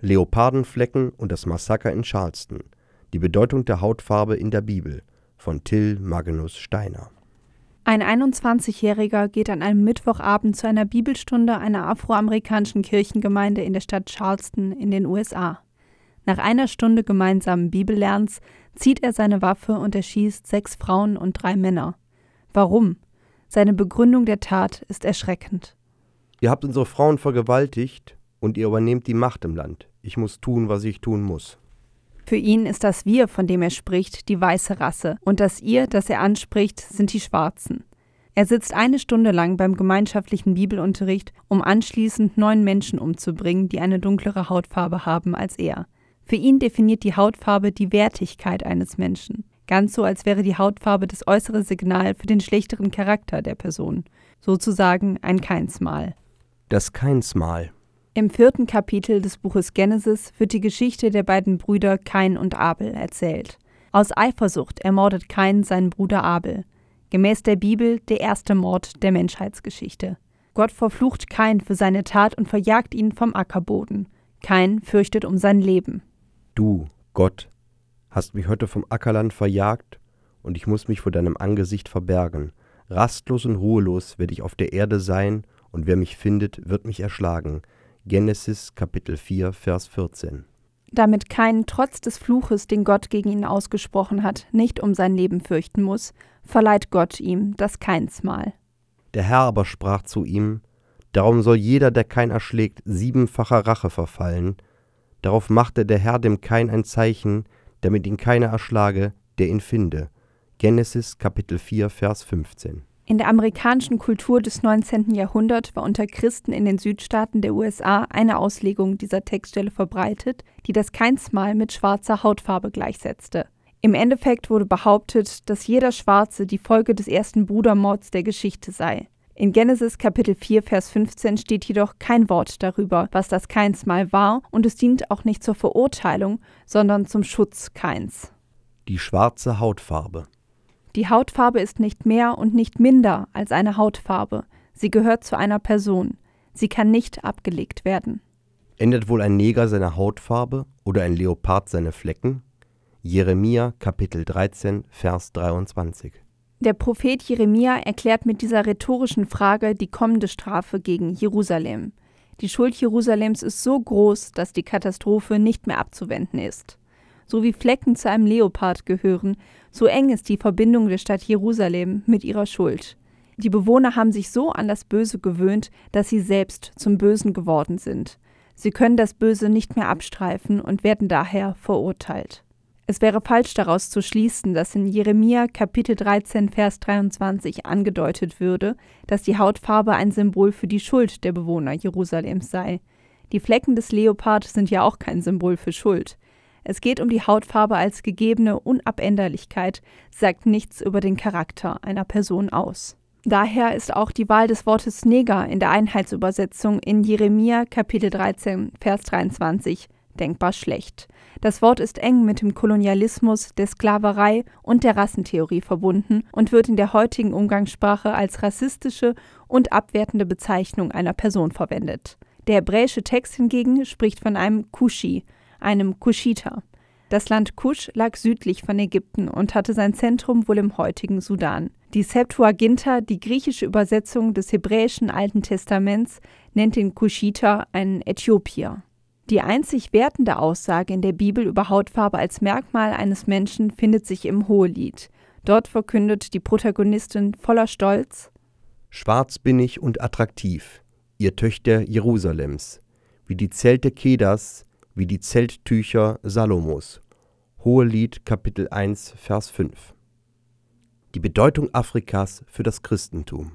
Leopardenflecken und das Massaker in Charleston. Die Bedeutung der Hautfarbe in der Bibel von Till Magnus Steiner. Ein 21-Jähriger geht an einem Mittwochabend zu einer Bibelstunde einer afroamerikanischen Kirchengemeinde in der Stadt Charleston in den USA. Nach einer Stunde gemeinsamen Bibellernens zieht er seine Waffe und erschießt sechs Frauen und drei Männer. Warum? Seine Begründung der Tat ist erschreckend. Ihr habt unsere Frauen vergewaltigt und ihr übernehmt die Macht im Land. Ich muss tun, was ich tun muss. Für ihn ist das Wir, von dem er spricht, die weiße Rasse, und das Ihr, das er anspricht, sind die Schwarzen. Er sitzt eine Stunde lang beim gemeinschaftlichen Bibelunterricht, um anschließend neun Menschen umzubringen, die eine dunklere Hautfarbe haben als er. Für ihn definiert die Hautfarbe die Wertigkeit eines Menschen, ganz so als wäre die Hautfarbe das äußere Signal für den schlechteren Charakter der Person, sozusagen ein Keinsmal. Das Keinsmal. Im vierten Kapitel des Buches Genesis wird die Geschichte der beiden Brüder Kain und Abel erzählt. Aus Eifersucht ermordet Kain seinen Bruder Abel. Gemäß der Bibel der erste Mord der Menschheitsgeschichte. Gott verflucht Kain für seine Tat und verjagt ihn vom Ackerboden. Kain fürchtet um sein Leben. Du, Gott, hast mich heute vom Ackerland verjagt, und ich muss mich vor deinem Angesicht verbergen. Rastlos und ruhelos werde ich auf der Erde sein, und wer mich findet, wird mich erschlagen. Genesis Kapitel 4, Vers 14. Damit Kain trotz des Fluches, den Gott gegen ihn ausgesprochen hat, nicht um sein Leben fürchten muss, verleiht Gott ihm das Keinsmal. Der Herr aber sprach zu ihm: Darum soll jeder, der Kain erschlägt, siebenfacher Rache verfallen. Darauf machte der Herr dem Kain ein Zeichen, damit ihn keiner erschlage, der ihn finde. Genesis Kapitel 4, Vers 15. In der amerikanischen Kultur des 19. Jahrhunderts war unter Christen in den Südstaaten der USA eine Auslegung dieser Textstelle verbreitet, die das Keinsmal mit schwarzer Hautfarbe gleichsetzte. Im Endeffekt wurde behauptet, dass jeder Schwarze die Folge des ersten Brudermords der Geschichte sei. In Genesis Kapitel 4, Vers 15 steht jedoch kein Wort darüber, was das Keinsmal war, und es dient auch nicht zur Verurteilung, sondern zum Schutz Keins. Die schwarze Hautfarbe. Die Hautfarbe ist nicht mehr und nicht minder als eine Hautfarbe. Sie gehört zu einer Person. Sie kann nicht abgelegt werden. Ändert wohl ein Neger seine Hautfarbe oder ein Leopard seine Flecken? Jeremia Kapitel 13 Vers 23. Der Prophet Jeremia erklärt mit dieser rhetorischen Frage die kommende Strafe gegen Jerusalem. Die Schuld Jerusalems ist so groß, dass die Katastrophe nicht mehr abzuwenden ist so wie Flecken zu einem Leopard gehören, so eng ist die Verbindung der Stadt Jerusalem mit ihrer Schuld. Die Bewohner haben sich so an das Böse gewöhnt, dass sie selbst zum Bösen geworden sind. Sie können das Böse nicht mehr abstreifen und werden daher verurteilt. Es wäre falsch daraus zu schließen, dass in Jeremia Kapitel 13 Vers 23 angedeutet würde, dass die Hautfarbe ein Symbol für die Schuld der Bewohner Jerusalems sei. Die Flecken des Leopard sind ja auch kein Symbol für Schuld. Es geht um die Hautfarbe als gegebene Unabänderlichkeit, sagt nichts über den Charakter einer Person aus. Daher ist auch die Wahl des Wortes Neger in der Einheitsübersetzung in Jeremia Kapitel 13, Vers 23 denkbar schlecht. Das Wort ist eng mit dem Kolonialismus, der Sklaverei und der Rassentheorie verbunden und wird in der heutigen Umgangssprache als rassistische und abwertende Bezeichnung einer Person verwendet. Der hebräische Text hingegen spricht von einem Kushi, einem Kuschiter. Das Land Kusch lag südlich von Ägypten und hatte sein Zentrum wohl im heutigen Sudan. Die Septuaginta, die griechische Übersetzung des hebräischen Alten Testaments, nennt den Kuschiter einen Äthiopier. Die einzig wertende Aussage in der Bibel über Hautfarbe als Merkmal eines Menschen findet sich im Hohelied. Dort verkündet die Protagonistin voller Stolz: Schwarz bin ich und attraktiv, ihr Töchter Jerusalems, wie die Zelte Kedas, wie die Zelttücher Salomos. Hohelied Kapitel 1 Vers 5. Die Bedeutung Afrikas für das Christentum.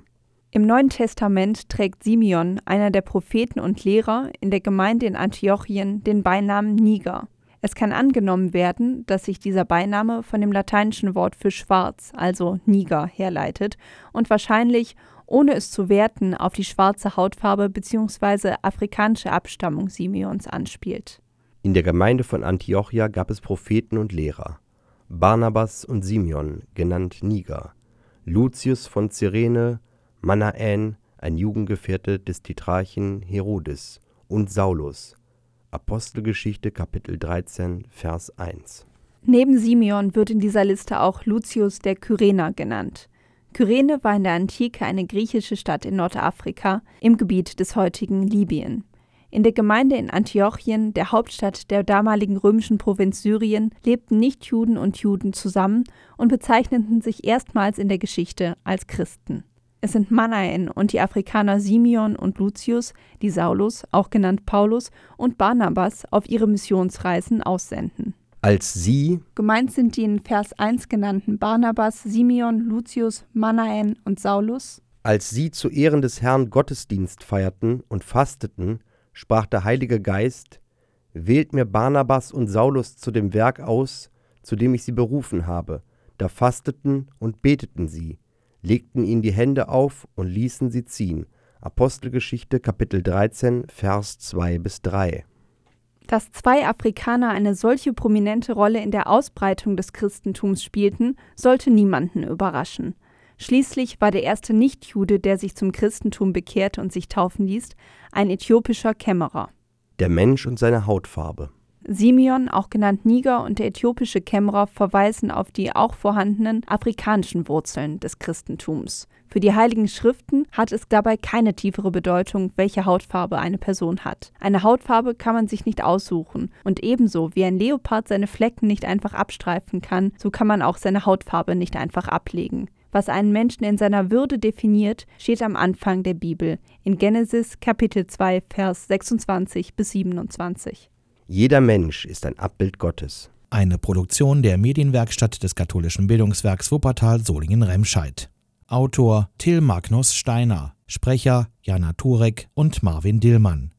Im Neuen Testament trägt Simeon, einer der Propheten und Lehrer in der Gemeinde in Antiochien, den Beinamen Niger. Es kann angenommen werden, dass sich dieser Beiname von dem lateinischen Wort für schwarz, also Niger, herleitet und wahrscheinlich, ohne es zu werten, auf die schwarze Hautfarbe bzw. afrikanische Abstammung Simeons anspielt. In der Gemeinde von Antiochia gab es Propheten und Lehrer: Barnabas und Simeon, genannt Niger, Lucius von Cyrene, Manaän, ein Jugendgefährte des Tetrarchen Herodes, und Saulus. Apostelgeschichte Kapitel 13 Vers 1. Neben Simeon wird in dieser Liste auch Lucius der Kyrener genannt. Kyrene war in der Antike eine griechische Stadt in Nordafrika im Gebiet des heutigen Libyen. In der Gemeinde in Antiochien, der Hauptstadt der damaligen römischen Provinz Syrien, lebten Nichtjuden und Juden zusammen und bezeichneten sich erstmals in der Geschichte als Christen. Es sind Manaen und die Afrikaner Simeon und Lucius, die Saulus, auch genannt Paulus, und Barnabas auf ihre Missionsreisen aussenden. Als sie, Gemeint sind die in Vers 1 genannten Barnabas, Simeon, Lucius, Manaen und Saulus, als sie zu Ehren des Herrn Gottesdienst feierten und fasteten, sprach der Heilige Geist, Wählt mir Barnabas und Saulus zu dem Werk aus, zu dem ich sie berufen habe. Da fasteten und beteten sie, legten ihnen die Hände auf und ließen sie ziehen. Apostelgeschichte Kapitel 13, Vers 2 bis 3. Dass zwei Afrikaner eine solche prominente Rolle in der Ausbreitung des Christentums spielten, sollte niemanden überraschen. Schließlich war der erste Nichtjude, der sich zum Christentum bekehrte und sich taufen ließ, ein äthiopischer Kämmerer. Der Mensch und seine Hautfarbe. Simeon, auch genannt Niger, und der äthiopische Kämmerer verweisen auf die auch vorhandenen afrikanischen Wurzeln des Christentums. Für die Heiligen Schriften hat es dabei keine tiefere Bedeutung, welche Hautfarbe eine Person hat. Eine Hautfarbe kann man sich nicht aussuchen, und ebenso wie ein Leopard seine Flecken nicht einfach abstreifen kann, so kann man auch seine Hautfarbe nicht einfach ablegen. Was einen Menschen in seiner Würde definiert, steht am Anfang der Bibel, in Genesis Kapitel 2, Vers 26 bis 27. Jeder Mensch ist ein Abbild Gottes. Eine Produktion der Medienwerkstatt des katholischen Bildungswerks Wuppertal Solingen-Remscheid. Autor Till Magnus Steiner, Sprecher Jana Turek und Marvin Dillmann.